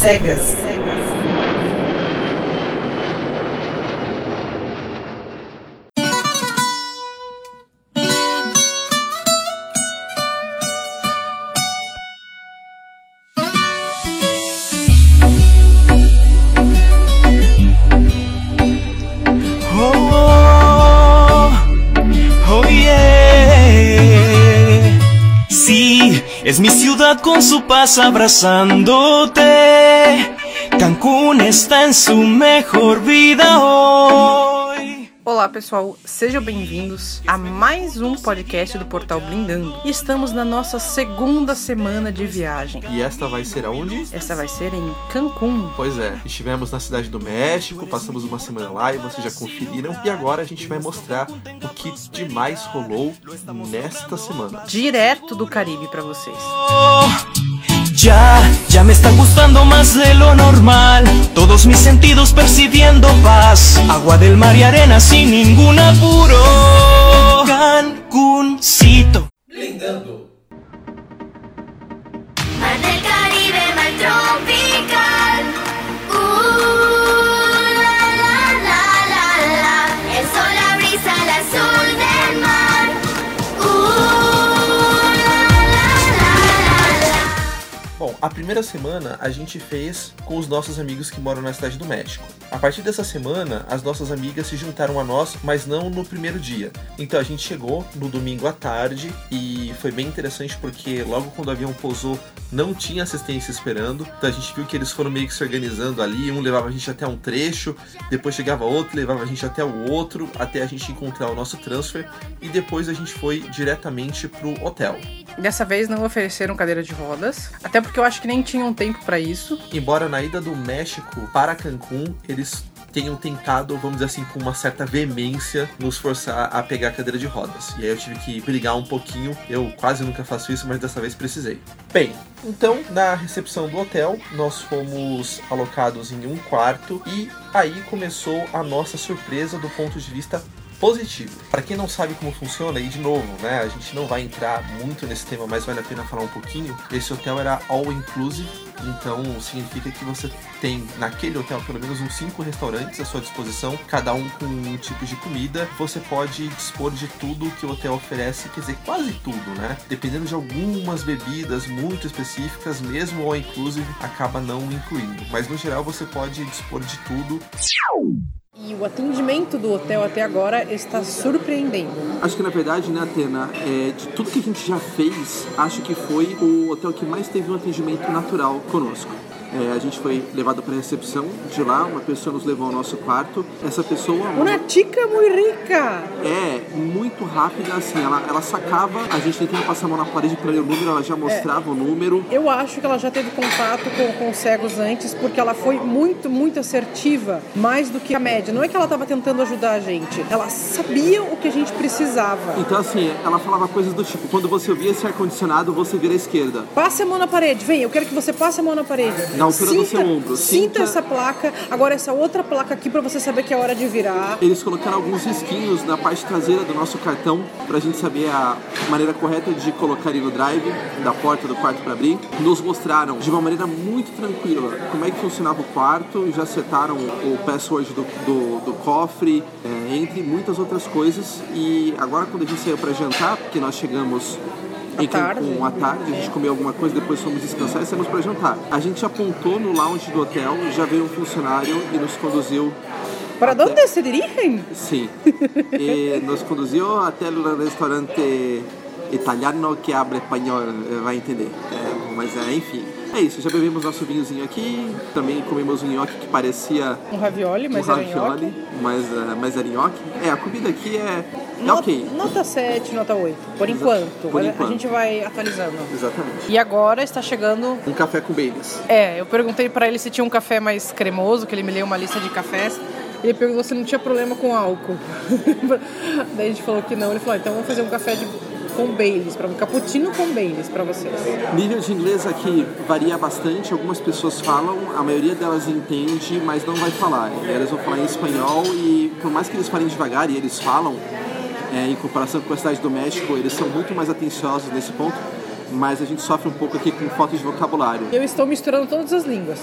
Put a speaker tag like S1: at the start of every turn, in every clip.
S1: cegas.
S2: Oh, oh yeah. Sí, es mi ciudad con su paz abrazándote. Cancún está en su mejor vida hoy.
S3: Olá pessoal, sejam bem-vindos a mais um podcast do Portal Blindando. Estamos na nossa segunda semana de viagem.
S4: E esta vai ser aonde?
S3: Essa vai ser em Cancún.
S4: Pois é, estivemos na cidade do México, passamos uma semana lá e vocês já conferiram. E agora a gente vai mostrar o que demais rolou nesta semana.
S3: Direto do Caribe para vocês.
S2: Ya, ya me está gustando más de lo normal. Todos mis sentidos percibiendo paz. Agua del mar y arena sin ningún apuro. Cancuncito.
S5: Mar del Caribe,
S4: a primeira semana a gente fez com os nossos amigos que moram na cidade do México. A partir dessa semana, as nossas amigas se juntaram a nós, mas não no primeiro dia. Então a gente chegou no domingo à tarde e foi bem interessante porque logo quando o avião pousou não tinha assistência esperando. Então a gente viu que eles foram meio que se organizando ali, um levava a gente até um trecho, depois chegava outro, levava a gente até o outro, até a gente encontrar o nosso transfer e depois a gente foi diretamente pro hotel.
S3: Dessa vez não ofereceram cadeira de rodas, até porque eu acho que nem tinham tempo para isso.
S4: Embora na ida do México para Cancún eles tenham tentado, vamos dizer assim, com uma certa veemência, nos forçar a pegar a cadeira de rodas. E aí eu tive que brigar um pouquinho. Eu quase nunca faço isso, mas dessa vez precisei. Bem, então na recepção do hotel nós fomos alocados em um quarto e aí começou a nossa surpresa do ponto de vista positivo. Para quem não sabe como funciona, e de novo, né, a gente não vai entrar muito nesse tema, mas vale a pena falar um pouquinho. Esse hotel era all inclusive, então significa que você tem naquele hotel pelo menos uns cinco restaurantes à sua disposição, cada um com um tipo de comida. Você pode dispor de tudo que o hotel oferece, quer dizer, quase tudo, né? Dependendo de algumas bebidas muito específicas, mesmo all inclusive acaba não incluindo. Mas no geral você pode dispor de tudo
S3: o atendimento do hotel até agora está surpreendendo.
S6: Acho que na verdade, né, Atena, é, de tudo que a gente já fez, acho que foi o hotel que mais teve um atendimento natural conosco. É, a gente foi levado para a recepção de lá, uma pessoa nos levou ao nosso quarto. Essa pessoa
S3: Uma tica muito rica!
S6: é muito rápida, assim, ela, ela sacava, a gente tentava passar a mão na parede para ler o número, ela já mostrava o número.
S3: Eu acho que ela já teve contato com, com os cegos antes, porque ela foi muito, muito assertiva, mais do que a média. Não é que ela estava tentando ajudar a gente, ela sabia o que a gente precisava.
S6: Então, assim, ela falava coisas do tipo: quando você ouvir esse ar-condicionado, você vira à esquerda.
S3: Passe a mão na parede, vem, eu quero que você passe a mão na parede.
S6: Na altura do seu ombro.
S3: Sinta,
S6: Sinta-
S3: essa placa, agora essa outra placa aqui pra você saber que é hora de virar.
S6: Eles colocaram alguns risquinhos na parte traseira do nosso cartão pra gente saber a maneira correta de colocar ele no drive da porta do quarto para abrir. Nos mostraram de uma maneira muito tranquila como é que funcionava o quarto, já setaram o password do, do, do cofre, é, entre muitas outras coisas. E agora quando a gente saiu para jantar, porque nós chegamos em
S3: tarde.
S6: Cancún à tarde, a gente comeu alguma coisa, depois fomos descansar e saímos para jantar. A gente apontou no lounge do hotel, já veio um funcionário e nos conduziu
S3: Para
S6: Até-
S3: onde se dirigem?
S6: Sí. Eh, nos conduziu até o restaurante italiano que abre espanhol, vai entender. Eh, mas é, enfim. É isso, já bebemos nosso vinhozinho aqui, também comemos um nhoque que parecia
S3: Um ravioli, mas
S6: um
S3: era nhoque.
S6: ravioli, mas, eh, mas era nhoque. É, a comida aqui é, é
S3: Not-
S6: ok.
S3: Nota 7, nota 8, por
S6: Exa-
S3: enquanto.
S6: por
S3: A-
S6: enquanto.
S3: A gente vai atualizando.
S6: Exatamente.
S3: E agora está chegando.
S6: Um café com Baileys.
S3: É, eu perguntei pra ele se tinha um café mais cremoso, que ele me leu uma lista de cafés. Ele perguntou se não tinha problema com álcool. Daí a gente falou que não. Ele falou: "Ah, então vamos fazer um café de, com Baileys, para um cappuccino com Baileys pra vocês.
S6: Nível de inglês aqui varia bastante. Algumas pessoas falam, a maioria delas entende, mas não vai falar. Elas vão falar em espanhol e por mais que eles falem devagar e eles falam, é, em comparação com a cidade do México, eles são muito mais atenciosos nesse ponto. Mas a gente sofre um pouco aqui com falta de vocabulário.
S3: Eu estou misturando todas as línguas.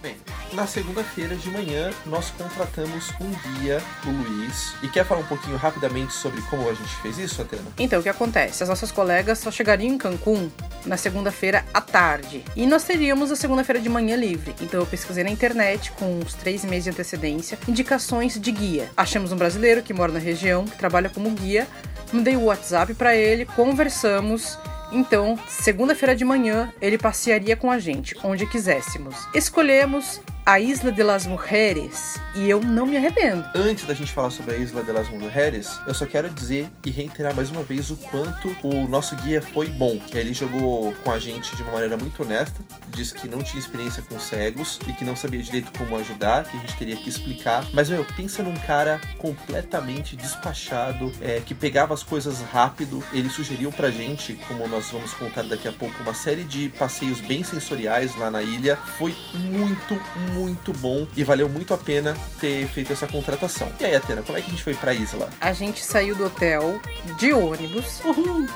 S4: Bem, na segunda-feira de manhã nós contratamos um guia, o Luiz. E quer falar um pouquinho rapidamente sobre como a gente fez isso, Atena?
S3: Então, o que acontece? As nossas colegas só chegariam em Cancún na segunda-feira à tarde. E nós teríamos a segunda-feira de manhã livre. Então, eu pesquisei na internet, com uns três meses de antecedência, indicações de guia. Achamos um brasileiro que mora na região, que trabalha como guia. Mandei o WhatsApp para ele, conversamos. Então, segunda-feira de manhã, ele passearia com a gente, onde quiséssemos. Escolhemos a Isla de las Mujeres e eu não me arrependo.
S4: Antes da gente falar sobre a Isla de las Mujeres, eu só quero dizer e reiterar mais uma vez o quanto o nosso guia foi bom. Ele jogou com a gente de uma maneira muito honesta, disse que não tinha experiência com cegos e que não sabia direito como ajudar, que a gente teria que explicar. Mas, meu, pensa num cara completamente despachado, é, que pegava as coisas rápido. Ele sugeriu pra gente, como nós vamos contar daqui a pouco, uma série de passeios bem sensoriais lá na ilha. Foi muito, muito bom e valeu muito a pena ter feito essa contratação. E aí, Atena, como é que a gente foi pra isla?
S3: A gente saiu do hotel de ônibus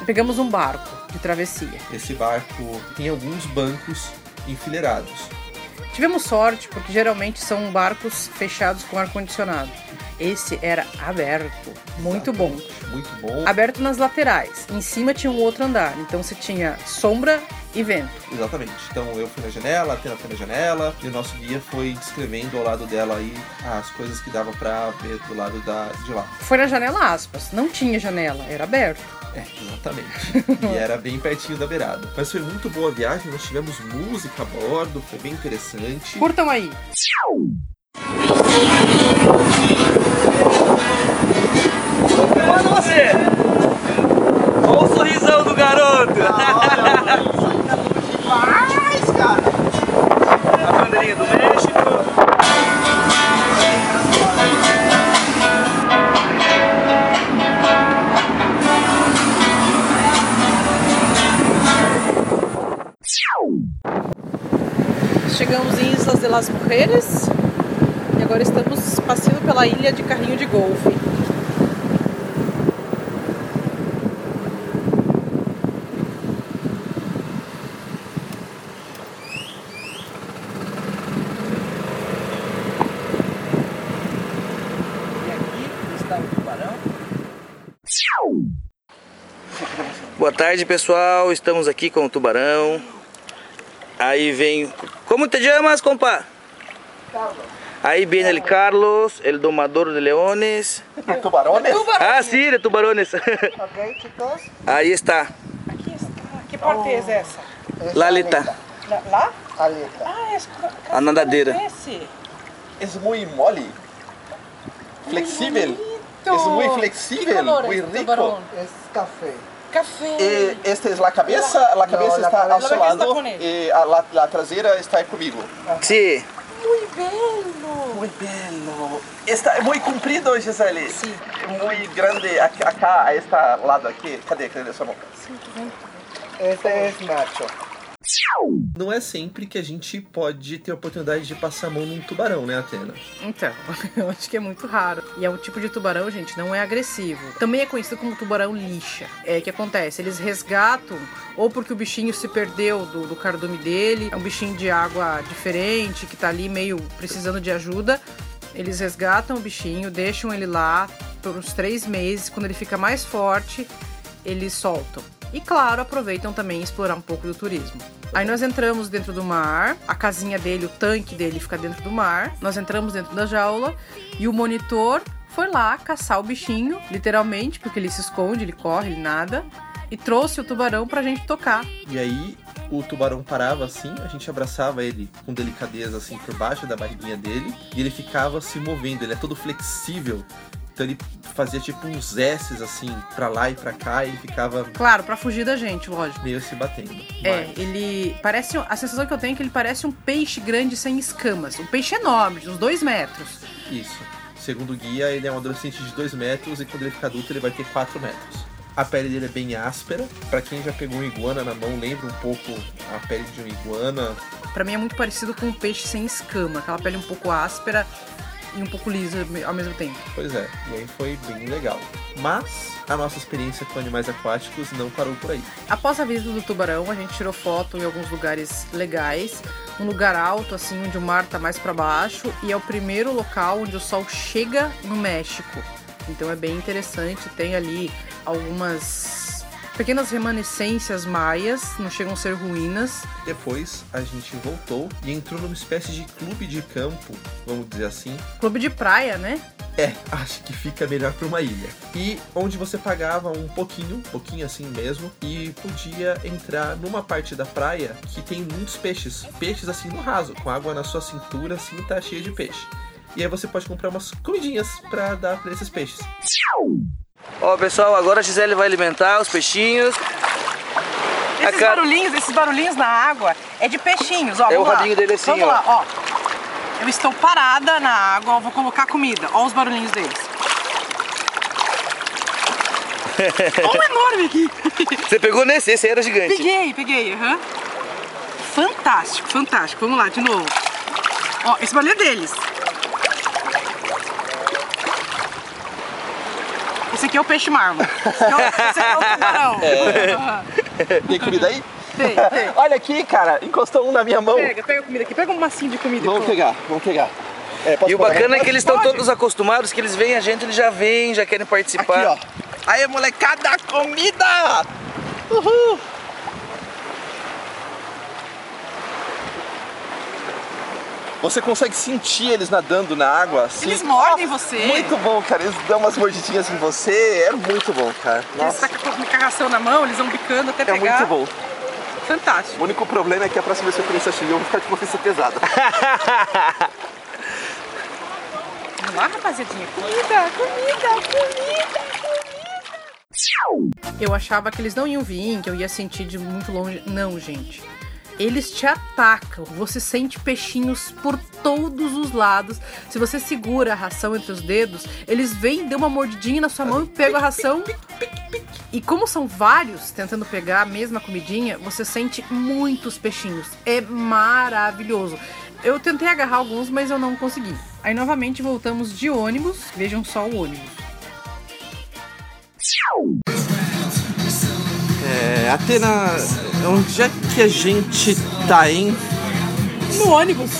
S3: e pegamos um barco de travessia.
S4: Esse barco tem alguns bancos enfileirados.
S3: Tivemos sorte porque geralmente são barcos fechados com ar-condicionado. Esse era aberto, muito bom.
S4: Muito bom.
S3: Aberto nas laterais. Em cima tinha um outro andar, então você tinha sombra e vento.
S4: Exatamente. Então eu fui na janela, a Atena foi na janela, e o nosso guia foi descrevendo ao lado dela aí as coisas que dava pra ver do lado da, de lá.
S3: Foi na janela aspas, não tinha janela, era aberto.
S4: É, exatamente. e era bem pertinho da beirada. Mas foi muito boa a viagem, nós tivemos música a bordo, foi bem interessante.
S3: Curtam aí. E agora estamos passeando pela ilha de carrinho de golfe.
S1: E aqui está o tubarão.
S7: Boa tarde, pessoal. Estamos aqui com o tubarão. Aí vem. Como te chamas, compa? Aí vem el Carlos, el domador de leones.
S1: Tubarões?
S7: Ah, sí, de tubarones.
S1: Ok, chicos.
S7: Aí está,
S3: Aqui está. Que parte é essa?
S1: Es
S7: Lalita,
S3: Lá?
S1: Aleta.
S3: Ah, é
S7: a nadadeira.
S3: esse.
S6: É muito mole. Flexível. É muito flexível, muito rico.
S1: Es café.
S3: Café.
S6: E esta é a cabeça, a cabeça
S1: Não, a
S6: está
S1: cabeça-
S6: ao seu
S3: a cabeça está
S6: lado
S3: com ele.
S6: e a, la- la traseira está comigo.
S7: Sí.
S3: Muito belo.
S6: Muito belo. Está é muito comprido, Gisele.
S3: Sim.
S6: É muito grande. Acá, este lado aqui. Cadê? Cadê sua mão?
S1: Este es Nacho.
S4: Não é sempre que a gente pode ter a oportunidade de passar a mão num tubarão, né, Atena?
S3: Então, eu acho que é muito raro. E é um tipo de tubarão, gente, não é agressivo. Também é conhecido como tubarão lixa. É que acontece, eles resgatam ou porque o bichinho se perdeu do, do cardume dele, é um bichinho de água diferente, que tá ali meio precisando de ajuda. Eles resgatam o bichinho, deixam ele lá por uns três meses. Quando ele fica mais forte, eles soltam. E claro, aproveitam também explorar um pouco do turismo. Aí nós entramos dentro do mar, a casinha dele, o tanque dele fica dentro do mar. Nós entramos dentro da jaula e o monitor foi lá caçar o bichinho, literalmente, porque ele se esconde, ele corre, ele nada, e trouxe o tubarão pra gente tocar.
S4: E aí o tubarão parava assim, a gente abraçava ele com delicadeza assim por baixo da barriguinha dele e ele ficava se movendo, ele é todo flexível. Então ele fazia tipo uns S's assim pra lá e pra cá e ele ficava
S3: Claro, pra fugir da gente, lógico.
S4: meio se batendo.
S3: É,
S4: Mas-
S3: ele parece. A sensação que eu tenho é que ele parece um peixe grande sem escamas. Um peixe enorme, de uns dois metros.
S4: Isso. Segundo o guia, ele é um adolescente de 2 metros e quando ele ficar adulto ele vai ter 4 metros. A pele dele é bem áspera. Pra quem já pegou um iguana na mão, lembra um pouco a pele de um iguana.
S3: Pra mim é muito parecido com um peixe sem escama, aquela pele um pouco áspera. E um pouco lisa ao mesmo tempo.
S4: Pois é, e aí foi bem legal. Mas a nossa experiência com animais aquáticos não parou por aí.
S3: Após a visita do tubarão, a gente tirou foto em alguns lugares legais, um lugar alto, assim, onde o mar tá mais para baixo, e é o primeiro local onde o sol chega no México. Então é bem interessante, tem ali algumas pequenas remanescências maias, não chegam a ser ruínas.
S4: Depois a gente voltou e entrou numa espécie de clube de campo, vamos dizer assim.
S3: Clube de praia, né?
S4: É, acho que fica melhor para uma ilha. E onde você pagava um pouquinho, um pouquinho assim mesmo, e podia entrar numa parte da praia que tem muitos peixes. Peixes assim no raso, com água na sua cintura, assim tá cheia de peixe. E aí você pode comprar umas comidinhas para dar para esses peixes.
S7: Ó, pessoal, agora a Gisele vai alimentar os peixinhos.
S3: Esses barulhinhos, esses barulhinhos na água é de peixinhos, ó.
S7: É o
S3: lá.
S7: rabinho dele assim,
S3: Vamos
S7: ó.
S3: lá, ó. Eu estou parada na água, vou colocar comida. Ó os barulhinhos deles. Ó um enorme aqui.
S7: Você pegou nesse? Esse era gigante.
S3: Peguei, peguei, aham. Fantástico, fantástico. Vamos lá, de novo. Ó, esse barulho é deles. Esse aqui é o peixe marmo. Esse aqui é o- esse aqui é o tubarão. Aham.
S6: Tem comida aí?
S3: Tem, tem.
S6: Olha aqui, cara, encostou um na minha mão.
S3: Pega, pega a comida aqui. Pega um massinho de comida.
S6: Vamos pegar, vamos pegar. É,
S7: E o bacana é que eles estão todos acostumados, que eles veem a gente, eles já vêm, já querem participar.
S6: Aqui, ó. Aí, molecada, comida! Uhul! Você consegue sentir eles nadando na água assim?
S3: Eles mordem você.
S6: Muito bom, cara. Eles dão umas mordidinhas em você. É muito bom, cara.
S3: Eles
S6: Nossa,
S3: estão com a carração na mão, eles vão bicando até
S6: é
S3: pegar.
S6: muito bom.
S3: Fantástico.
S6: O único problema é que a próxima vez que eu comer sashimi eu vou ficar de consciência pesada.
S3: Vamos lá, rapaziadinha. Comida, comida, comida. Eu achava que eles não iam vir, que eu ia sentir de muito longe. Não, gente. Eles te atacam. Você sente peixinhos por todos os lados. Se você segura a ração entre os dedos, eles vêm, dão uma mordidinha na sua mão e pegam a ração. E como são vários tentando pegar a mesma comidinha, você sente muitos peixinhos. É maravilhoso. Eu tentei agarrar alguns, mas eu não consegui. Aí novamente voltamos de ônibus. Vejam só o ônibus.
S6: É, Atena, onde é que a gente tá, hein?
S3: No ônibus.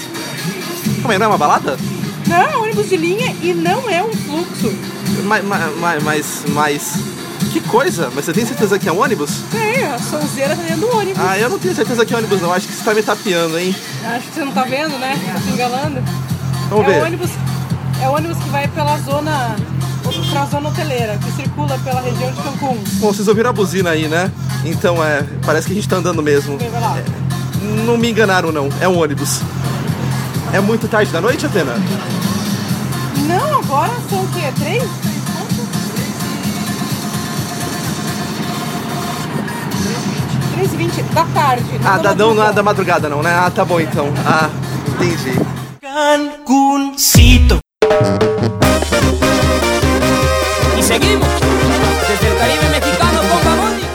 S6: Como é, não é uma balada?
S3: Não, é um ônibus de linha e não é um fluxo.
S6: Mas, mas, mas, mas, que coisa? Mas você tem certeza que é um ônibus?
S3: É, a sonzeira tá dentro do ônibus.
S6: Ah, eu não tenho certeza que é ônibus não, acho que você tá me tapeando, hein?
S3: Acho que você não tá vendo, né? Tá se enganando.
S6: Vamos
S3: é
S6: ver.
S3: o ônibus, é o ônibus que vai pela zona, pra zona hoteleira, que circula pela região de Cancún.
S6: Bom, vocês ouviram a buzina aí, né? Então, é, parece que a gente tá andando mesmo.
S3: Vai lá.
S6: Não me enganaram, não. É um ônibus. É muito tarde da noite, Atena?
S3: Não, agora são o quê? Três? Três e vinte da tarde.
S6: Ah,
S3: da
S6: não, não é da madrugada, não, né? Ah, tá bom então. Ah, entendi.
S2: Cancuncito. Seguimos desde el Caribe mexicano Gamondi.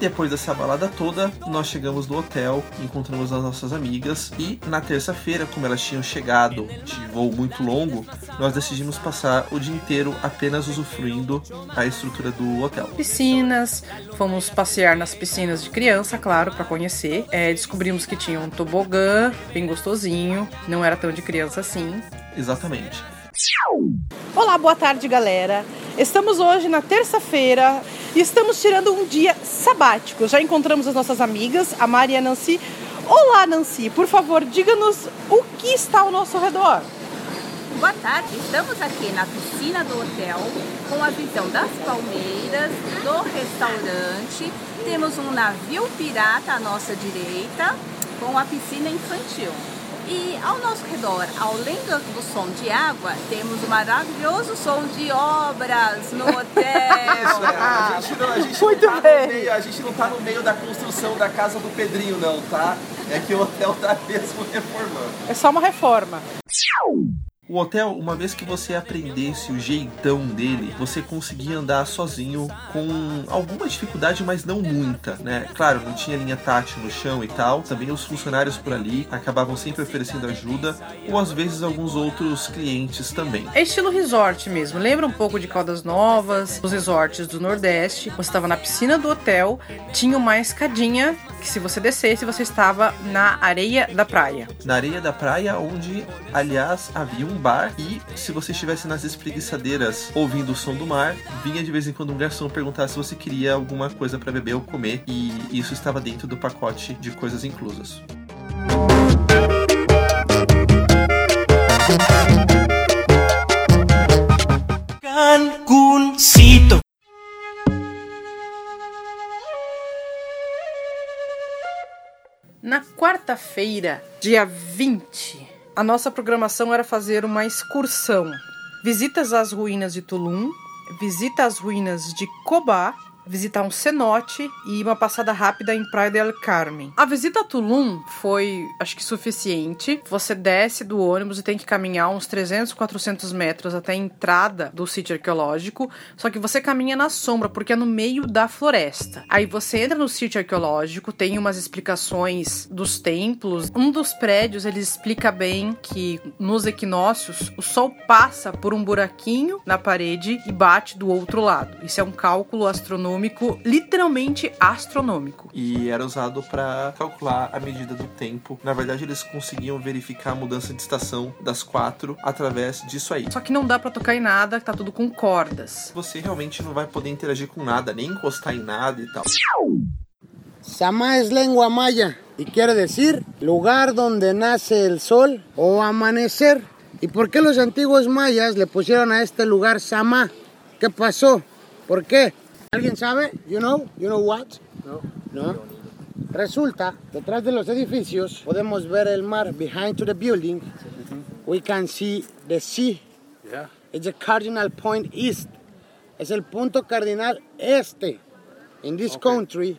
S4: Depois dessa balada toda, nós chegamos no hotel, encontramos as nossas amigas e na terça-feira, como elas tinham chegado de voo muito longo, nós decidimos passar o dia inteiro apenas usufruindo a estrutura do hotel.
S3: piscinas, fomos passear nas piscinas de criança, claro, pra conhecer. É, descobrimos que tinha um tobogã, bem gostosinho, não era tão de criança assim.
S4: Exatamente.
S3: Olá, boa tarde, galera. Estamos hoje na terça-feira e estamos tirando um dia sabático. Já encontramos as nossas amigas, a Mari e a Nancy. Olá, Nancy, por favor, diga-nos o que está ao nosso redor.
S8: Boa tarde, estamos aqui na piscina do hotel com a visão das palmeiras, do restaurante. Temos um navio pirata à nossa direita com a piscina infantil. E ao nosso redor, além do, do som de água, temos o maravilhoso som de obras no hotel.
S6: a gente não, a gente
S3: Muito
S6: não tá
S3: bem.
S6: no meio, a gente não tá no meio da construção da casa do Pedrinho, não, tá? É que o hotel tá mesmo reformando.
S3: É só uma reforma.
S4: O hotel, uma vez que você aprendesse o jeitão dele, você conseguia andar sozinho com alguma dificuldade, mas não muita, né? Claro, não tinha linha tátil no chão e tal. Também os funcionários por ali acabavam sempre oferecendo ajuda, ou às vezes alguns outros clientes também.
S3: É estilo resort mesmo. Lembra um pouco de Caldas Novas, os resorts do Nordeste. Você estava na piscina do hotel, tinha uma escadinha que se você descesse, você estava na areia da praia.
S4: Na areia da praia, onde, aliás, havia um bar e se você estivesse nas espreguiçadeiras ouvindo o som do mar, vinha de vez em quando um garçom perguntar se você queria alguma coisa para beber ou comer e isso estava dentro do pacote de coisas inclusas.
S2: Cancuncito.
S3: Na quarta-feira, dia 20, a nossa programação era fazer uma excursão. Visitas às ruínas de Tulum, visita às ruínas de Cobá, visitar um cenote e uma passada rápida em Praia del Carmen. A visita a Tulum foi, acho que, suficiente. Você desce do ônibus e tem que caminhar uns 300, 400 metros até a entrada do sítio arqueológico, só que você caminha na sombra, porque é no meio da floresta. Aí você entra no sítio arqueológico, tem umas explicações dos templos. Um dos prédios, ele explica bem que nos equinócios, o sol passa por um buraquinho na parede e bate do outro lado. Isso é um cálculo astronômico, literalmente astronômico.
S4: E era usado para calcular a medida do tempo. Na verdade, eles conseguiam verificar a mudança de estação das quatro através disso aí.
S3: Só que não dá pra tocar em nada, tá tudo com cordas.
S4: Você realmente não vai poder interagir com nada, nem encostar em nada e tal.
S9: Sama es lengua maya y quiere decir lugar donde nace el sol o amanecer. ¿Y por qué los antiguos mayas le pusieron a este lugar Sama? ¿Qué pasó? ¿Por qué? ¿Alguien sabe? You know? You know what? No. No. Resulta, detrás de los edificios podemos ver el mar. Behind to the building, we can see the sea.
S10: Yeah.
S9: It's the cardinal point east. Es el punto cardinal este. In this country,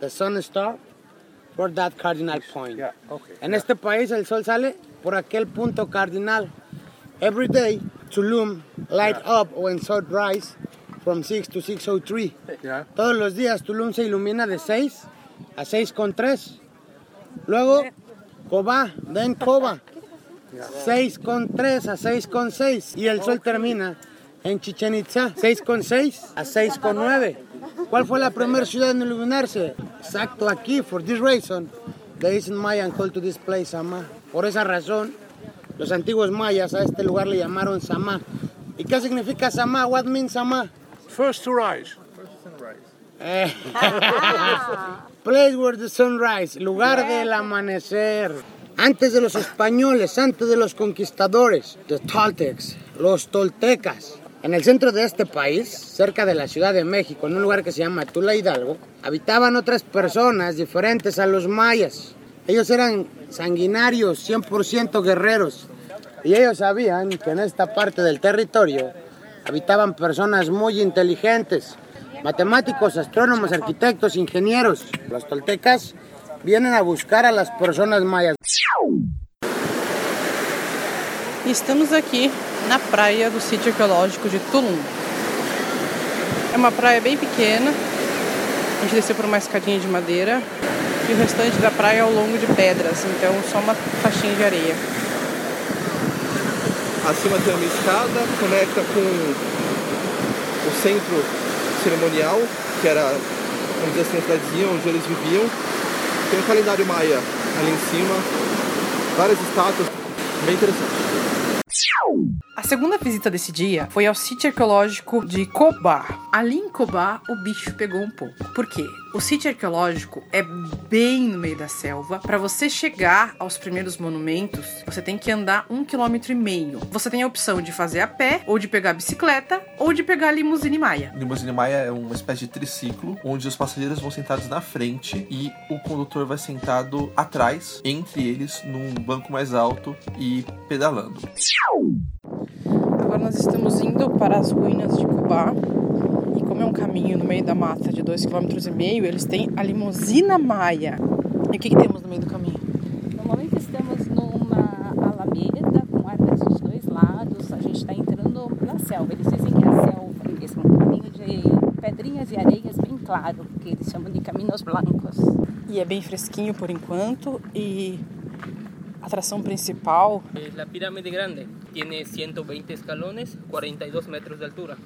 S9: the sun star for that cardinal point.
S10: Yeah. Okay.
S9: En este país el sol sale por aquel punto cardinal. Every day, Tulum light up when sunrise from 6 to 6.03.
S10: Yeah.
S9: Todos los días Tulum se ilumina de 6 a 6.3. Luego, Cobá, then Coba, 6.3 a 6.6. Y el sol termina en Chichen Itza, 6.6 a 6.9. ¿Cuál fue la primera ciudad en iluminarse? Exacto aquí, for this reason, the ancient Mayan called to this place Sama. Por esa razón, los antiguos mayas a este lugar le llamaron Sama. ¿Y qué significa Sama? What means Sama?
S10: First to rise.
S9: Eh, Place where the sunrise, lugar del amanecer. Antes de los españoles, antes de los conquistadores, the Toltecs, los toltecas. En el centro de este país, cerca de la Ciudad de México, en un lugar que se llama Tula Hidalgo, habitaban otras personas diferentes a los mayas. Ellos eran sanguinarios, 100% guerreros. Y ellos sabían que en esta parte del territorio habitaban personas muy inteligentes, matemáticos, astrónomos, arquitectos, ingenieros. Los toltecas vienen a buscar a las personas mayas.
S3: Estamos aqui na praia do sítio arqueológico de Tulum. É uma praia bem pequena. A gente desceu por uma escadinha de madeira e o restante da praia é ao longo de pedras, então só uma faixinha de areia.
S6: Acima tem uma escada, conecta com o centro cerimonial, que era, vamos dizer assim, a cidadezinha onde eles viviam. Tem um calendário maia ali em cima, várias estátuas, bem interessante.
S3: A segunda visita desse dia foi ao sítio arqueológico de Cobá. Ali em Cobá, o bicho pegou um pouco. Por quê? O sítio arqueológico é bem no meio da selva. Para você chegar aos primeiros monumentos, você tem que andar um quilômetro e meio. Você tem a opção de fazer a pé, ou de pegar a bicicleta, ou de pegar a limusine maia.
S4: Limusine Maia é uma espécie de triciclo onde os passageiros vão sentados na frente e o condutor vai sentado atrás, entre eles, num banco mais alto e pedalando.
S3: Agora nós estamos indo para as ruínas de Cubá. E como é um caminho no meio da mata de 2,5 km, eles têm a limusina maia. E o que, que temos no meio do caminho?
S8: No momento estamos numa alameda com árvores dos dois lados. selva. Eles dizem que é selva mesmo, um caminho de pedrinhas e areias bem claro, que eles chamam de caminhos blancos.
S3: E é bem fresquinho por enquanto. E a atração principal
S10: Es la pirámide grande. Tiene 120 escalones, 42 metros de altura.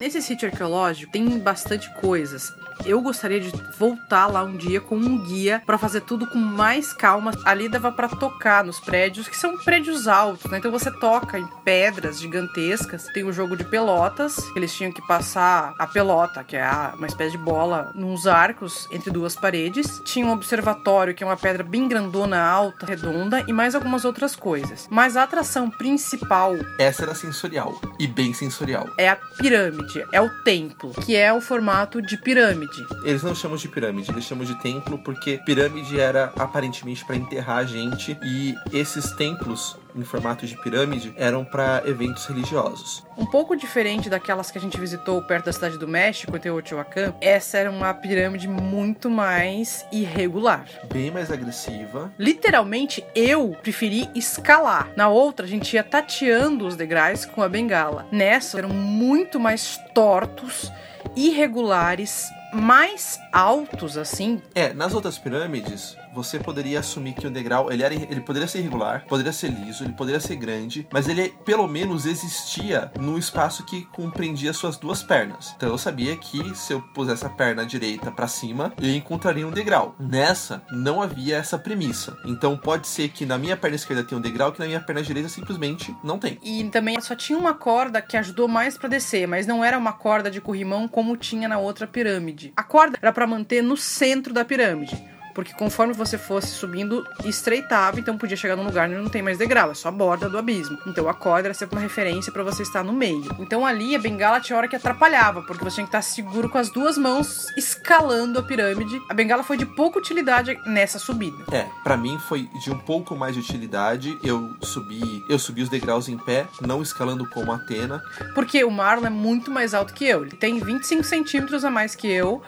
S3: Nesse sítio arqueológico tem bastante coisas. Eu gostaria de voltar lá um dia com um guia para fazer tudo com mais calma. Ali dava para tocar nos prédios, que são prédios altos, né? Então você toca em pedras gigantescas. Tem o jogo de pelotas, eles tinham que passar a pelota, que é uma espécie de bola, nos arcos entre duas paredes. Tinha um observatório, que é uma pedra bem grandona, alta, redonda, e mais algumas outras coisas. Mas a atração principal
S4: Essa era sensorial. E bem sensorial.
S3: é a pirâmide, é o templo, que é o formato de pirâmide.
S4: Eles não chamam de pirâmide, eles chamam de templo porque pirâmide era aparentemente para enterrar a gente e esses templos em formato de pirâmide eram para eventos religiosos.
S3: Um pouco diferente daquelas que a gente visitou perto da cidade do México, em Teotihuacan, essa era uma pirâmide muito mais irregular.
S4: Bem mais agressiva.
S3: Literalmente, eu preferi escalar. Na outra, a gente ia tateando os degraus com a bengala. Nessa, eram muito mais tortos, irregulares, mais altos, assim.
S4: É, nas outras pirâmides, você poderia assumir que o degrau, ele, era, ele poderia ser irregular, poderia ser liso, ele poderia ser grande, mas ele pelo menos existia num espaço que compreendia suas duas pernas. Então eu sabia que se eu pusesse a perna direita para cima, eu encontraria um degrau. Nessa, não havia essa premissa. Então pode ser que na minha perna esquerda tenha um degrau, que na minha perna direita simplesmente não tem.
S3: E também só tinha uma corda que ajudou mais pra descer, mas não era uma corda de corrimão como tinha na outra pirâmide. A corda era pra manter no centro da pirâmide. Porque conforme você fosse subindo, estreitava, então podia chegar num lugar onde não tem mais degrau, é só a borda do abismo. Então a corda era sempre uma referência pra você estar no meio. Então ali a bengala tinha hora que atrapalhava, porque você tinha que estar seguro com as duas mãos escalando a pirâmide. A bengala foi de pouca utilidade nessa subida.
S4: É, pra mim foi de um pouco mais de utilidade. Eu subi, eu subi os degraus em pé, não escalando como a Atena.
S3: Porque o Marlon é muito mais alto que eu. Ele tem 25 centímetros a mais que eu.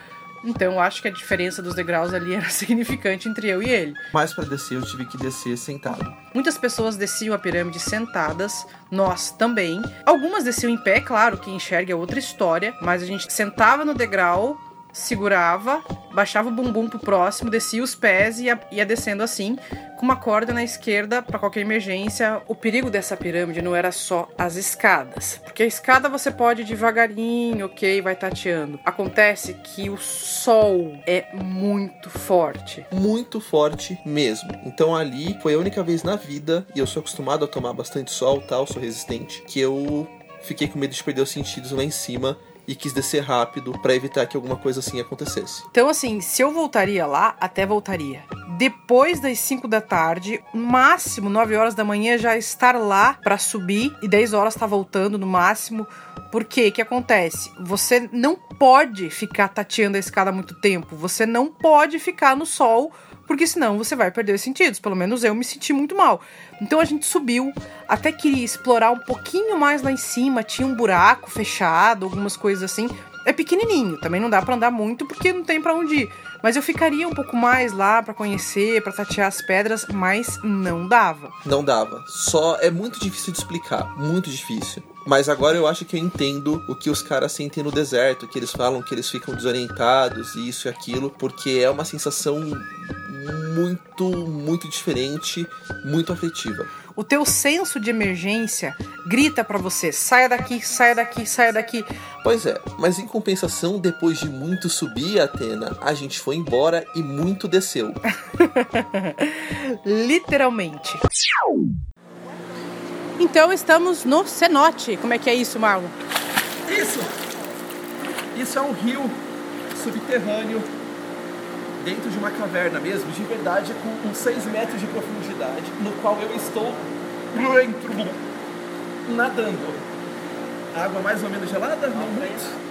S3: Então eu acho que a diferença dos degraus ali era significante entre eu e ele.
S4: Mas pra descer eu tive que descer sentado.
S3: Muitas pessoas desciam a pirâmide sentadas, nós também. Algumas desciam em pé, claro, quem enxerga é outra história, mas a gente sentava no degrau, segurava, baixava o bumbum pro próximo, descia os pés e ia, ia descendo assim, com uma corda na esquerda para qualquer emergência. O perigo dessa pirâmide não era só as escadas, porque a escada você pode ir devagarinho, ok, vai tateando. Acontece que o sol é muito forte.
S4: Muito forte mesmo. Então ali foi a única vez na vida, e eu sou acostumado a tomar bastante sol, tal, sou resistente, que eu fiquei com medo de perder os sentidos lá em cima e quis descer rápido para evitar que alguma coisa assim acontecesse.
S3: Então, assim, se eu voltaria lá, até voltaria. Depois das 5 da tarde, máximo 9 horas da manhã, já estar lá para subir e 10 horas tá voltando no máximo. Porque que acontece? Você não pode ficar tateando a escada muito tempo. Você não pode ficar no sol, porque senão você vai perder os sentidos. Pelo menos eu me senti muito mal. Então a gente subiu, até queria explorar um pouquinho mais lá em cima. Tinha um buraco fechado, algumas coisas assim. É pequenininho, também não dá para andar muito porque não tem para onde ir. Mas eu ficaria um pouco mais lá para conhecer, para tatear as pedras, mas não dava.
S4: Não dava. Só é muito difícil de explicar, muito difícil. Mas agora eu acho que eu entendo o que os caras sentem no deserto, que eles falam que eles ficam desorientados, isso e aquilo, porque é uma sensação muito, muito diferente, muito afetiva.
S3: O teu senso de emergência grita para você: saia daqui, saia daqui, saia daqui.
S4: Pois é, mas em compensação, depois de muito subir a Atena, a gente foi embora e muito desceu.
S3: Literalmente. Então estamos no cenote. Como é que é isso, Marlon?
S6: Isso! Isso é um rio subterrâneo dentro de uma caverna mesmo, de verdade, com uns 6 metros de profundidade, no qual eu estou dentro, nadando. Água mais ou menos gelada, não muito.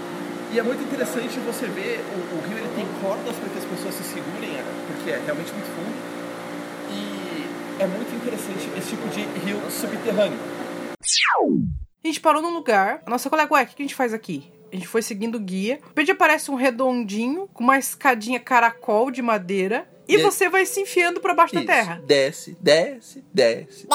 S6: E é muito interessante você ver, o, o rio ele tem cordas para que as pessoas se segurem, porque é realmente muito fundo. E é muito interessante esse tipo de rio subterrâneo.
S3: A gente parou num lugar. A nossa colega, ué, o que a gente faz aqui? Gente foi seguindo o guia. De repente aparece um redondinho com uma escadinha caracol de madeira. E,
S4: E
S3: você vai se enfiando pra baixo da
S4: Isso.
S3: terra.
S4: Desce, desce, desce.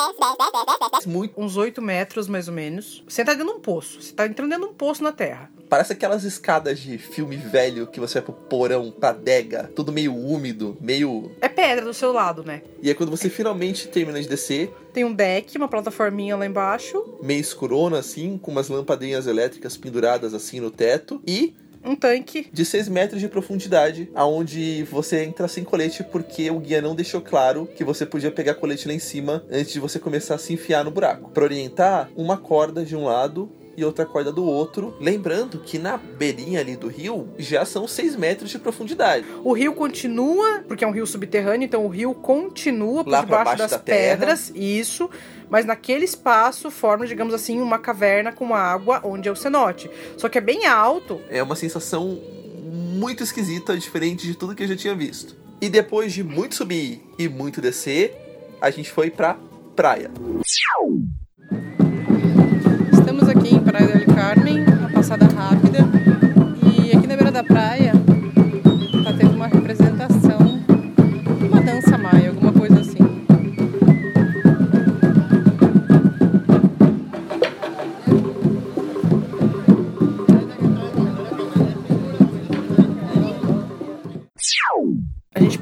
S4: Muito.
S3: Uns 8 metros, mais ou menos. Você tá dentro de um poço. Você tá entrando dentro de um poço na terra.
S4: Parece aquelas escadas de filme velho que você vai pro porão, pra adega, tudo meio úmido, meio.
S3: É pedra do seu lado, né?
S4: E aí quando você finalmente termina de descer,
S3: Tem um deck, uma plataforminha lá embaixo.
S4: meio escurona assim, com umas lampadinhas elétricas penduradas assim no teto, e
S3: Um tanque.
S4: de 6 metros de profundidade, aonde você entra sem colete porque o guia não deixou claro que você podia pegar colete lá em cima antes de você começar a se enfiar no buraco. Para orientar, uma corda de um lado e outra corda do outro. Lembrando que na beirinha ali do rio já são 6 metros de profundidade.
S3: O rio continua, porque é um rio subterrâneo, então o rio continua por
S4: Lá
S3: debaixo
S4: baixo
S3: das
S4: da terra.
S3: pedras, isso. Mas naquele espaço forma, digamos assim, uma caverna com água onde é o cenote. Só que é bem alto.
S4: É uma sensação muito esquisita, diferente de tudo que eu já tinha visto. E depois de muito subir e muito descer, a gente foi pra praia.
S3: Praia del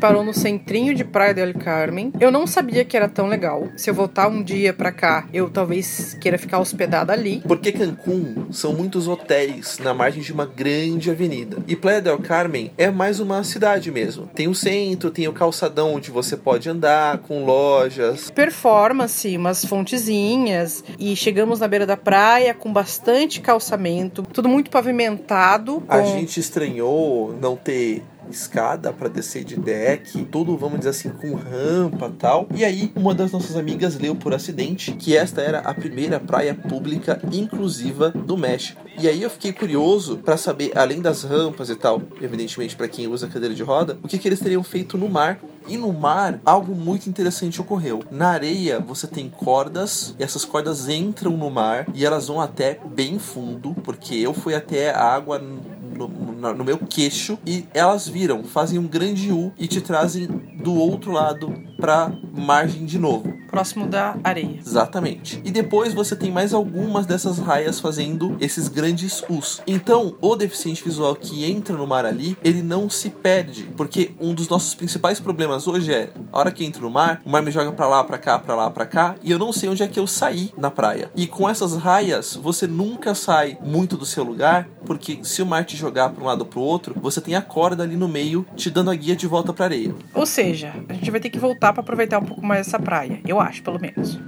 S3: parou no centrinho de Praia del Carmen. Eu não sabia que era tão legal. Se eu voltar um dia pra cá, eu talvez queira ficar hospedada ali.
S4: Porque Cancún são muitos hotéis na margem de uma grande avenida. E Playa del Carmen é mais uma cidade mesmo. Tem o centro, tem o calçadão onde você pode andar, com lojas.
S3: Performance, umas fontezinhas. E chegamos na beira da praia com bastante calçamento. Tudo muito pavimentado.
S4: A
S3: com-
S4: gente estranhou não ter escada para descer de deck, tudo, vamos dizer assim, com rampa tal. E aí, uma das nossas amigas leu por acidente que esta era a primeira praia pública inclusiva do México. E aí eu fiquei curioso para saber, além das rampas e tal, evidentemente para quem usa cadeira de roda, o que, que eles teriam feito no mar. E no mar, algo muito interessante ocorreu. Na areia, você tem cordas, e essas cordas entram no mar e elas vão até bem fundo, porque eu fui até a água no, no- meu queixo e elas viram, fazem um grande U e te trazem do outro lado pra margem de novo.
S3: Próximo da areia.
S4: Exatamente. E depois você tem mais algumas dessas raias fazendo esses grandes Us. Então, o deficiente visual que entra no mar ali, ele não se perde. Porque um dos nossos principais problemas hoje é, a hora que eu entro no mar, o mar me joga pra lá, pra cá, pra lá, pra cá, e eu não sei onde é que eu saí na praia. E com essas raias, você nunca sai muito do seu lugar, porque se o mar te jogar pra um lado ou pro outro, você tem a corda ali no meio, te dando a guia de volta pra areia.
S3: Ou seja, a gente vai ter que voltar pra aproveitar um pouco mais essa praia. Eu acho, pelo menos.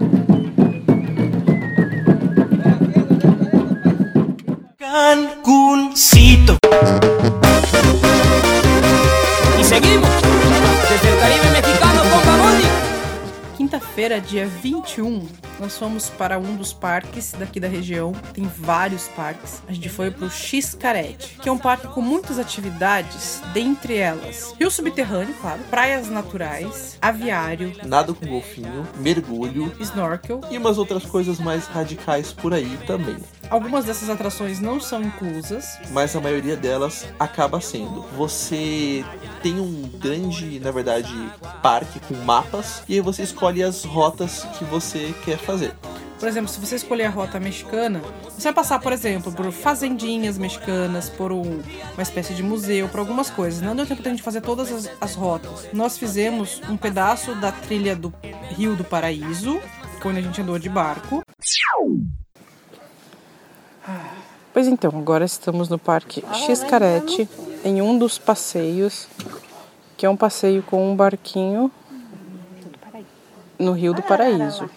S2: Cancuncito.
S10: Y seguimos
S3: Quinta-feira, dia 21, nós fomos para um dos parques daqui da região. Tem vários parques. A gente foi pro Xcarete, que é um parque com muitas atividades, dentre elas rio subterrâneo, claro, praias naturais, aviário,
S4: Nada com golfinho, mergulho,
S3: snorkel.
S4: e umas outras coisas mais radicais por aí também.
S3: Algumas dessas atrações não são inclusas.
S4: Mas a maioria delas acaba sendo. Você tem um grande, na verdade, parque com mapas e aí você escolhe as rotas que você quer fazer.
S3: Por exemplo, se você escolher a rota mexicana, você vai passar, por exemplo, por fazendinhas mexicanas, por um- uma espécie de museu, por algumas coisas. Não deu tempo da gente fazer todas as, as rotas. Nós fizemos um pedaço da trilha do Rio do Paraíso, que onde a gente andou de barco. Pois então, agora estamos no Parque Xcarete, em um dos passeios, que é um passeio com um barquinho no Rio do Paraíso.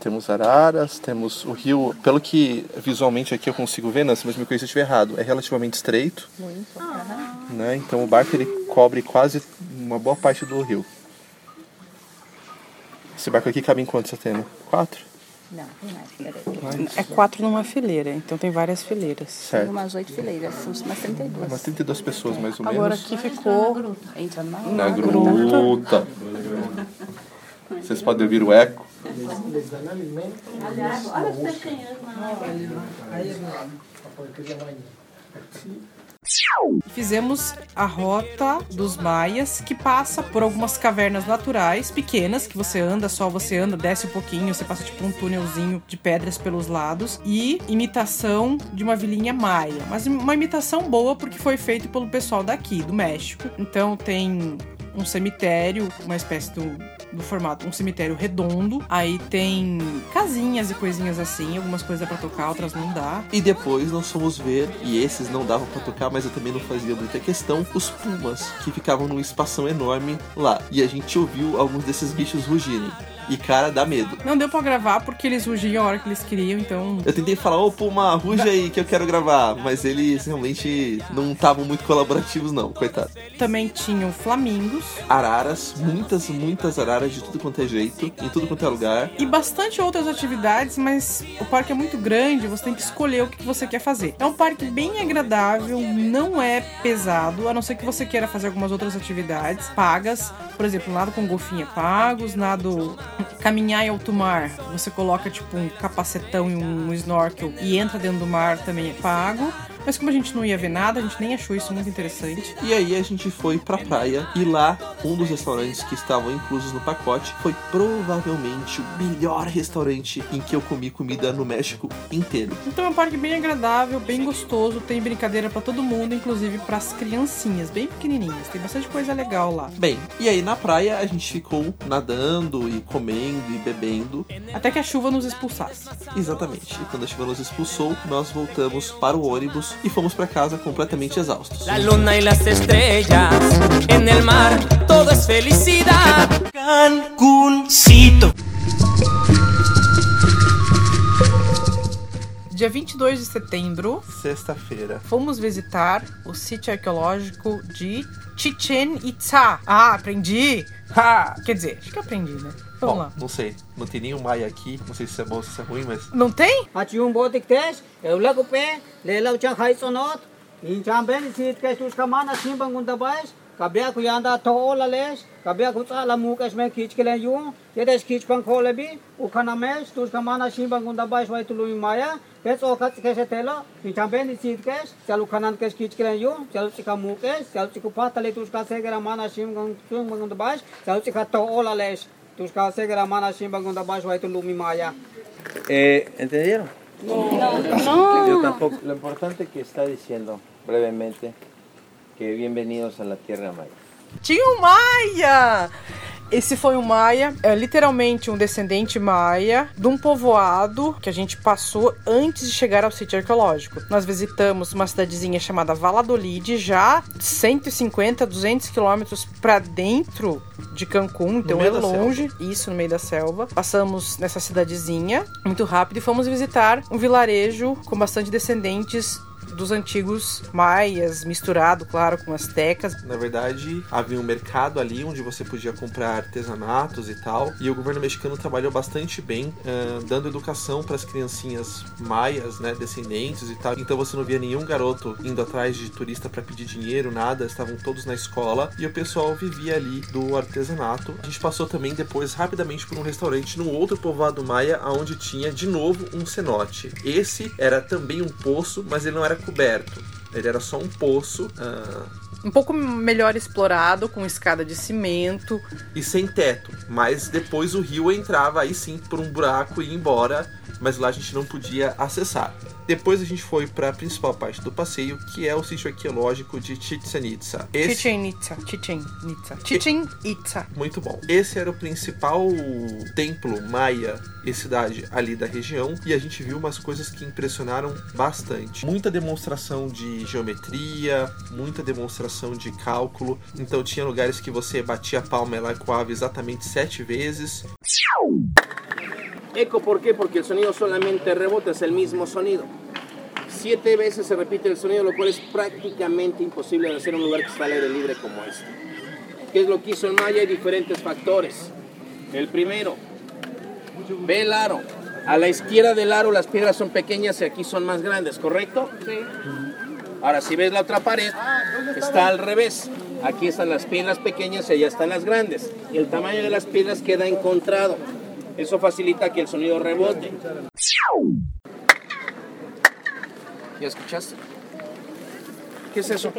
S4: Temos araras, temos o rio, pelo que visualmente aqui eu consigo ver, Nancy, mas me corrija se eu estiver errado, é relativamente estreito. Né? Então o barco ele cobre quase uma boa parte do rio. Esse barco aqui cabe em quantos, Atena? Quatro?
S8: Não, tem mais, peraí.
S3: É quatro numa fileira, então tem várias fileiras.
S4: Certo.
S8: Umas oito fileiras, são umas 32.
S4: Umas 32 pessoas mais ou
S3: Agora
S4: menos.
S3: aqui ficou
S8: Entra na,
S4: Na gruta. Vocês podem ouvir o eco.
S3: Fizemos a rota dos maias, que passa por algumas cavernas naturais pequenas, que você anda, só você anda, desce um pouquinho, você passa tipo um túnelzinho de pedras pelos lados, e imitação de uma vilinha maia. Mas uma imitação boa porque foi feito pelo pessoal daqui, do México. Então tem um cemitério, uma espécie do, do formato, um cemitério redondo. Aí tem casinhas e coisinhas assim, algumas coisas dá pra tocar, outras não dá.
S4: E depois nós fomos ver, e esses não davam pra tocar, mas eu também não fazia muita questão, os pumas, que ficavam num espação enorme lá. E a gente ouviu alguns desses bichos rugirem. E cara, dá medo.
S3: Não deu pra gravar porque eles rugiam a hora que eles queriam, então.
S4: Eu tentei falar, ô Puma, ruge aí que eu quero gravar. Mas eles realmente não estavam muito colaborativos, não, coitado.
S3: Também tinham flamingos
S4: Araras, muitas, muitas araras de tudo quanto é jeito, em tudo quanto é lugar.
S3: e bastante outras atividades, mas o parque é muito grande, você tem que escolher o que você quer fazer. É um parque bem agradável, não é pesado, a não ser que você queira fazer algumas outras atividades pagas. Por exemplo, nado com golfinho é pagos, nado caminhar em alto mar, você coloca tipo um capacetão e um snorkel e entra dentro do mar também é pago. Mas como a gente não ia ver nada, a gente nem achou isso muito interessante.
S4: E aí a gente foi pra praia e lá um dos restaurantes que estavam inclusos no pacote foi provavelmente o melhor restaurante em que eu comi comida no México inteiro.
S3: Então é um parque bem agradável, bem gostoso, tem brincadeira pra todo mundo, inclusive pras criancinhas, bem pequenininhas. Tem bastante coisa legal lá.
S4: Bem, e aí na praia a gente ficou nadando e comendo e bebendo.
S3: Até que a chuva nos expulsasse.
S4: Exatamente. E quando a chuva nos expulsou, nós voltamos para o ônibus e fomos para casa completamente exaustos.
S2: La luna y las estrellas en el mar, todo es felicidad. Cancuncito.
S3: Dia 22 de setembro,
S4: Sexta-feira.
S3: fomos visitar o sítio arqueológico de Chichen Itza. Ah, aprendi! Ha! Quer dizer, acho que aprendi, né? Vamos
S4: Bom,
S3: lá.
S4: não sei. Não tem nenhum maia aqui. Não sei se isso é bom ou se isso é ruim, mas.
S3: Não tem?
S9: Achiung botik tes, eula kupe, lela uchang hai sonot, inchang ben sit kes tus kamana simbang undabais, kabia ku yanda to ola les, kabia ku tsala mukas men kich kelen yung, yedes kich pang kolebi, ukana mes, tus kamana simbang undabais wai tului maya, kes okat kes telo, inchang ben sit kes, chalu kanan kes kich kelen yung, chalu chika mukes, chalu chiku patale tus ka segera mana simbang simbang undabais, chalu chika to ola les, tus ka segera mana simbang undabais wai tului maya.
S11: Eh, ¿Entendieron? No. Yo tampoco. Lo importante que está diciendo brevemente que bienvenidos a la Tierra Maya.
S3: Tinha um Maia! Esse foi um Maia, é literalmente um descendente Maia de um povoado que a gente passou antes de chegar ao sítio arqueológico. Nós visitamos uma cidadezinha chamada Valladolid, já 150, 200 quilômetros para dentro de Cancún, então é longe, isso no meio da selva. Passamos nessa cidadezinha muito rápido e fomos visitar um vilarejo com bastante descendentes dos antigos maias, misturado, claro, com astecas.
S4: Na verdade, havia um mercado ali onde você podia comprar artesanatos e tal. E o governo mexicano trabalhou bastante bem, ah, dando educação para as criancinhas maias, né, descendentes e tal. Então você não via nenhum garoto indo atrás de turista para pedir dinheiro, nada. Estavam todos na escola e o pessoal vivia ali do artesanato. A gente passou também depois rapidamente por um restaurante num outro povoado maia, onde tinha de novo um cenote. Esse era também um poço, mas ele não era coberto. Ele era só um poço. ah,
S3: Um pouco melhor explorado, com escada de cimento.
S4: e sem teto. Mas depois o rio entrava aí sim por um buraco e ia embora, mas lá a gente não podia acessar. Depois a gente foi para a principal parte do passeio, que é o sítio arqueológico de Chichen Itza. Esse
S3: Chichen Itza. Chichen Itza. Chichen Itza.
S4: muito bom. Esse era o principal templo maia e cidade ali da região e a gente viu umas coisas que impressionaram bastante. Muita demonstração de geometria, muita demonstração de cálculo. Então tinha lugares que você batia a palma e ela ecoava exatamente sete vezes.
S11: Eco, ¿por qué? Porque el sonido solamente rebota, es el mismo sonido. Siete veces se repite el sonido, lo cual es prácticamente imposible de hacer en un lugar que está al aire libre como este. ¿Qué es lo que hizo el Maya? Hay diferentes factores. El primero, ve el aro. A la izquierda del aro las piedras son pequeñas y aquí son más grandes, ¿correcto? Sí. Ahora, si ves la otra pared, está al revés. Aquí están las piedras pequeñas y allá están las grandes. Y el tamaño de las piedras queda encontrado. Eso facilita que el sonido rebote. ¿Ya escuchaste? ¿Qué es eso?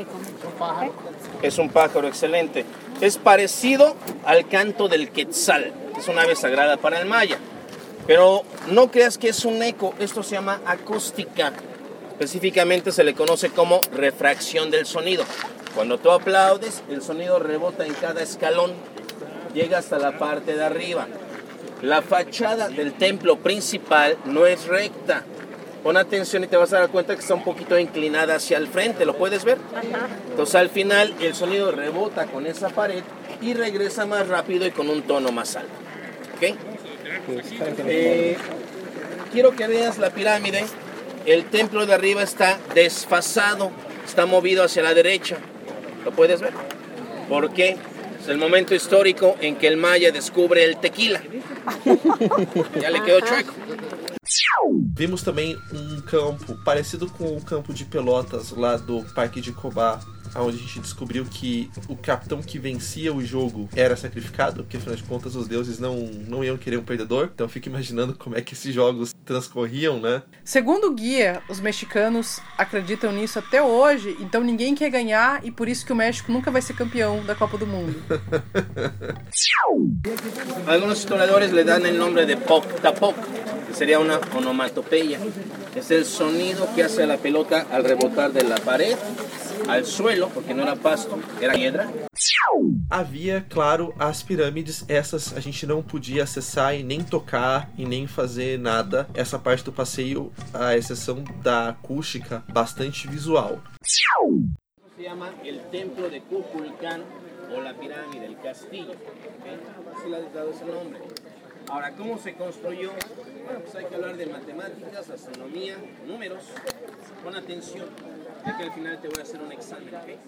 S11: Es un pájaro excelente. Es parecido al canto del quetzal, que es una ave sagrada para el maya. Pero no creas que es un eco, esto se llama acústica. Específicamente se le conoce como refracción del sonido. Cuando tú aplaudes, el sonido rebota en cada escalón, llega hasta la parte de arriba. La fachada del templo principal no es recta. Pon atención y te vas a dar cuenta que está un poquito inclinada hacia el frente, ¿lo puedes ver? Entonces al final el sonido rebota con esa pared y regresa más rápido y con un tono más alto. ¿Ok? Eh, quiero que veas la pirámide. El templo de arriba está desfasado, está movido hacia la derecha. ¿Lo puedes ver? ¿Por qué? Es el momento histórico en que el maya descubre el tequila. Ya le quedó chueco.
S4: Vimos também um campo parecido com o campo de Pelotas lá do Parque de Cobá, onde a gente descobriu que o capitão que vencia o jogo era sacrificado, porque afinal de contas os deuses não, não iam querer um perdedor. Então eu fico imaginando como é que esses jogos transcorriam, né?
S3: Segundo o guia, os mexicanos acreditam nisso até hoje, então ninguém quer ganhar e por isso que o México nunca vai ser campeão da Copa do Mundo.
S11: Algunos historiadores le dan el nombre de poc tapoc, que sería una onomatopeya. Es el sonido que hace la pelota al rebotar de la pared al suelo, porque no era pasto, era piedra.
S4: Havia, claro, as pirâmides, essas a gente não podia acessar e nem tocar e nem fazer nada. Essa parte do passeio, a exceção da acústica, bastante visual.
S11: Se llama el templo de Kukulcán o la pirámide, el castillo. le ha dado ese nombre. Ahora, ¿cómo se construyó? Bueno, pues hay que hablar de matemáticas, astronomía, números. Pon atención, ya que al final ¿ok?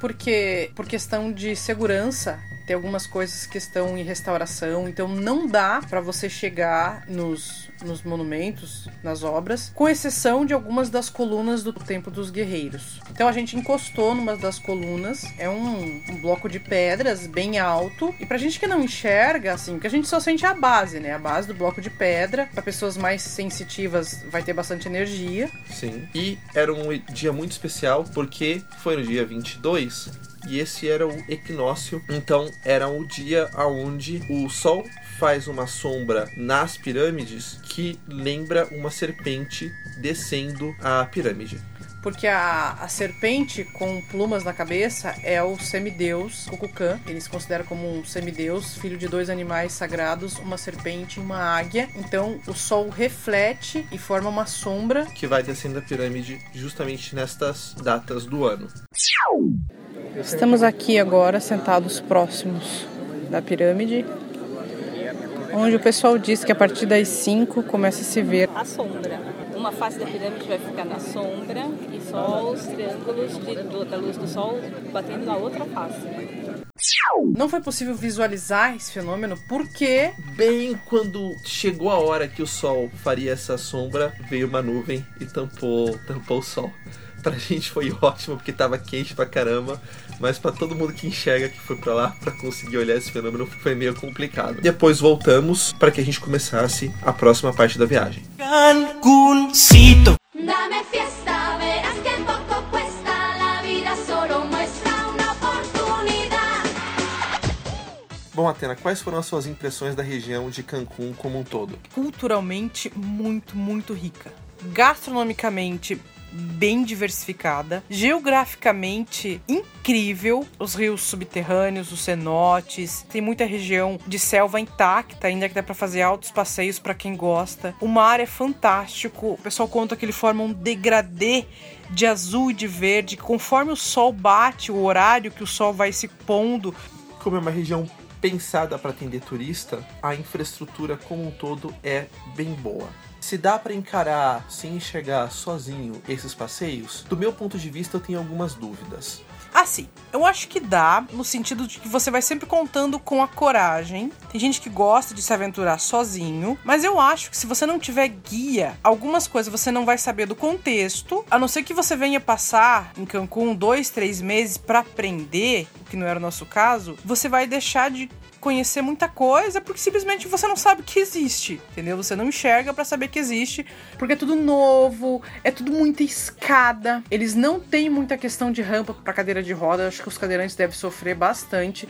S3: Porque, por questão de segurança, tem algumas coisas que estão em restauração, então não dá para você chegar nos, nos monumentos, nas obras, com exceção de algumas das colunas do Templo dos Guerreiros. Então a gente encostou numa das colunas, é um, um bloco de pedras bem alto, e pra gente que não enxerga, assim, porque a gente só sente a base, né? A base do bloco de pedra, para pessoas mais sensitivas vai ter bastante energia.
S4: Sim. E era um dia muito especial porque foi no dia 22 e esse era o equinócio. Então era o dia aonde o sol faz uma sombra nas pirâmides que lembra uma serpente descendo a pirâmide.
S3: Porque a, a serpente com plumas na cabeça é o semideus Kukulkan. Eles consideram como um semideus, filho de dois animais sagrados, uma serpente e uma águia. Então o sol reflete e forma uma sombra.
S4: Que vai descendo a pirâmide justamente nestas datas do ano.
S3: Estamos aqui agora sentados próximos da pirâmide, onde o pessoal diz que a partir das 5 começa a se ver
S8: A sombra. Uma face da pirâmide vai ficar na sombra e só os triângulos de- do- da luz do sol batendo na outra face.
S3: Não foi possível visualizar esse fenômeno porque
S4: Bem quando chegou a hora que o sol faria essa sombra, veio uma nuvem e tampou, tampou o sol. Pra gente foi ótimo porque tava quente pra caramba, mas pra todo mundo que enxerga que foi pra lá pra conseguir olhar esse fenômeno foi meio complicado. Depois voltamos para que a gente começasse a próxima parte da viagem.
S2: Cancuncito.
S5: Dame fiesta, verás que poco cuesta, la vida solo muestra una oportunidad.
S4: Bom, Atena, quais foram as suas impressões da região de Cancún como um todo?
S3: culturalmente muito, muito rica. Gastronomicamente bem diversificada, geograficamente incrível, os rios subterrâneos, os cenotes, tem muita região de selva intacta, ainda que dá para fazer altos passeios para quem gosta. O mar é fantástico, o pessoal conta que ele forma um degradê de azul e de verde, conforme o sol bate, o horário que o sol vai se pondo,
S4: Como é uma região pensada para atender turista, a infraestrutura como um todo é bem boa. Se dá para encarar sem enxergar sozinho esses passeios, do meu ponto de vista eu tenho algumas dúvidas.
S3: Assim, eu acho que dá, no sentido de que você vai sempre contando com a coragem. Tem gente que gosta de se aventurar sozinho, mas eu acho que se você não tiver guia, algumas coisas você não vai saber do contexto, a não ser que você venha passar em Cancún dois, três meses para aprender, o que não era o nosso caso, você vai deixar de conhecer muita coisa porque simplesmente você não sabe que existe, entendeu? Você não enxerga para saber que existe, porque é tudo novo, é tudo muita escada. Eles não têm muita questão de rampa para cadeira de roda, acho que os cadeirantes devem sofrer bastante.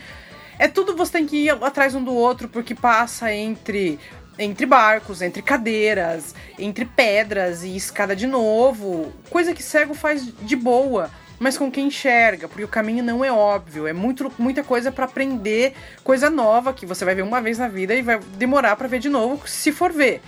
S3: É tudo você tem que ir atrás um do outro porque passa entre entre barcos, entre cadeiras, entre pedras e escada de novo, coisa que cego faz de boa mas com quem enxerga, porque o caminho não é óbvio, é muito, muita coisa para aprender, coisa nova que você vai ver uma vez na vida e vai demorar para ver de novo, se for ver.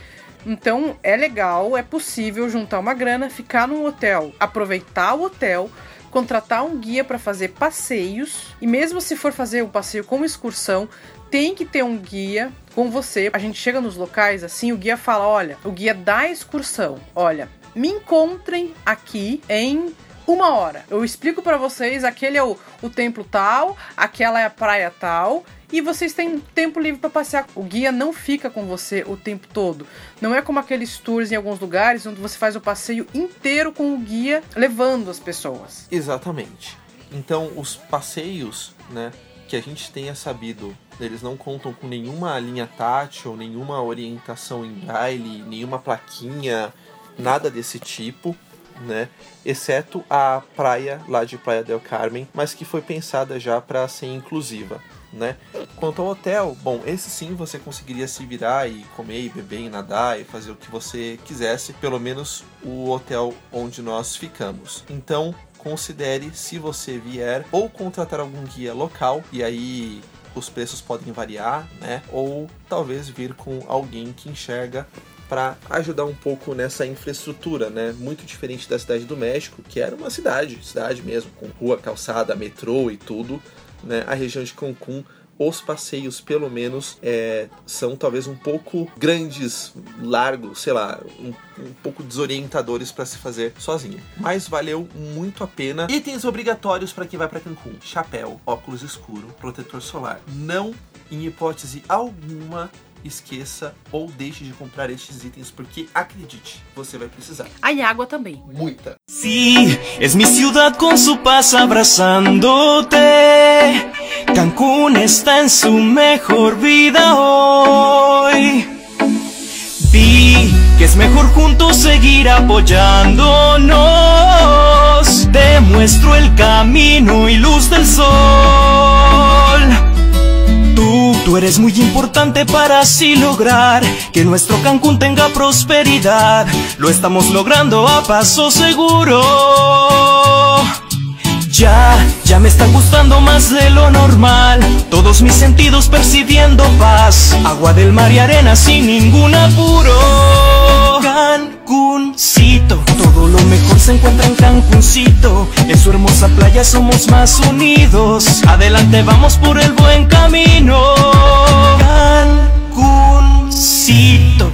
S3: Então é legal, é possível juntar uma grana, ficar num hotel, aproveitar o hotel, contratar um guia para fazer passeios e mesmo se for fazer o passeio como excursão, tem que ter um guia com você. A gente chega nos locais assim, o guia fala: olha, o guia da excursão, olha, me encontrem aqui em uma hora. Eu explico para vocês, aquele é o, o templo tal, aquela é a praia tal, e vocês têm tempo livre para passear. O guia não fica com você o tempo todo. Não é como aqueles tours em alguns lugares onde você faz o passeio inteiro com o guia levando as pessoas.
S4: Exatamente. Então, os passeios, né, que a gente tenha sabido, eles não contam com nenhuma linha tátil, nenhuma orientação em braille, nenhuma plaquinha, nada desse tipo né? Exceto a praia lá de Praia del Carmen, mas que foi pensada já para ser inclusiva. Né? Quanto ao hotel, bom, esse sim você conseguiria se virar e comer e beber e nadar e fazer o que você quisesse, pelo menos o hotel onde nós ficamos. Então, considere se você vier ou contratar algum guia local e aí os preços podem variar, né? Ou talvez vir com alguém que enxerga para ajudar um pouco nessa infraestrutura, né? Muito diferente da cidade do México, que era uma cidade, cidade mesmo, com rua, calçada, metrô e tudo, né? A região de Cancún os passeios, pelo menos, é, são talvez um pouco grandes, largos, sei lá, um, um pouco desorientadores para se fazer sozinho. Mas valeu muito a pena. Itens obrigatórios para quem vai para Cancún: chapéu, óculos escuro, protetor solar. Não, em hipótese alguma, esqueça ou deixe de comprar estes itens porque acredite, você vai precisar.
S3: Ah, e água também.
S4: Muita.
S2: Sí, es mi ciudad con su paz abrazándote. Cancún está en su mejor vida hoy. Vi que es mejor juntos seguir apoyándonos. Te muestro el camino y luz del sol. Tú, eres muy importante para así lograr que nuestro Cancún tenga prosperidad. Lo estamos logrando a paso seguro. Ya, ya me está gustando más de lo normal. Todos mis sentidos percibiendo paz. Agua del mar y arena sin ningún apuro. Cancuncito, todo lo mejor se encuentra en Cancuncito. En su hermosa playa somos más unidos. Adelante vamos por el buen camino. Cancuncito.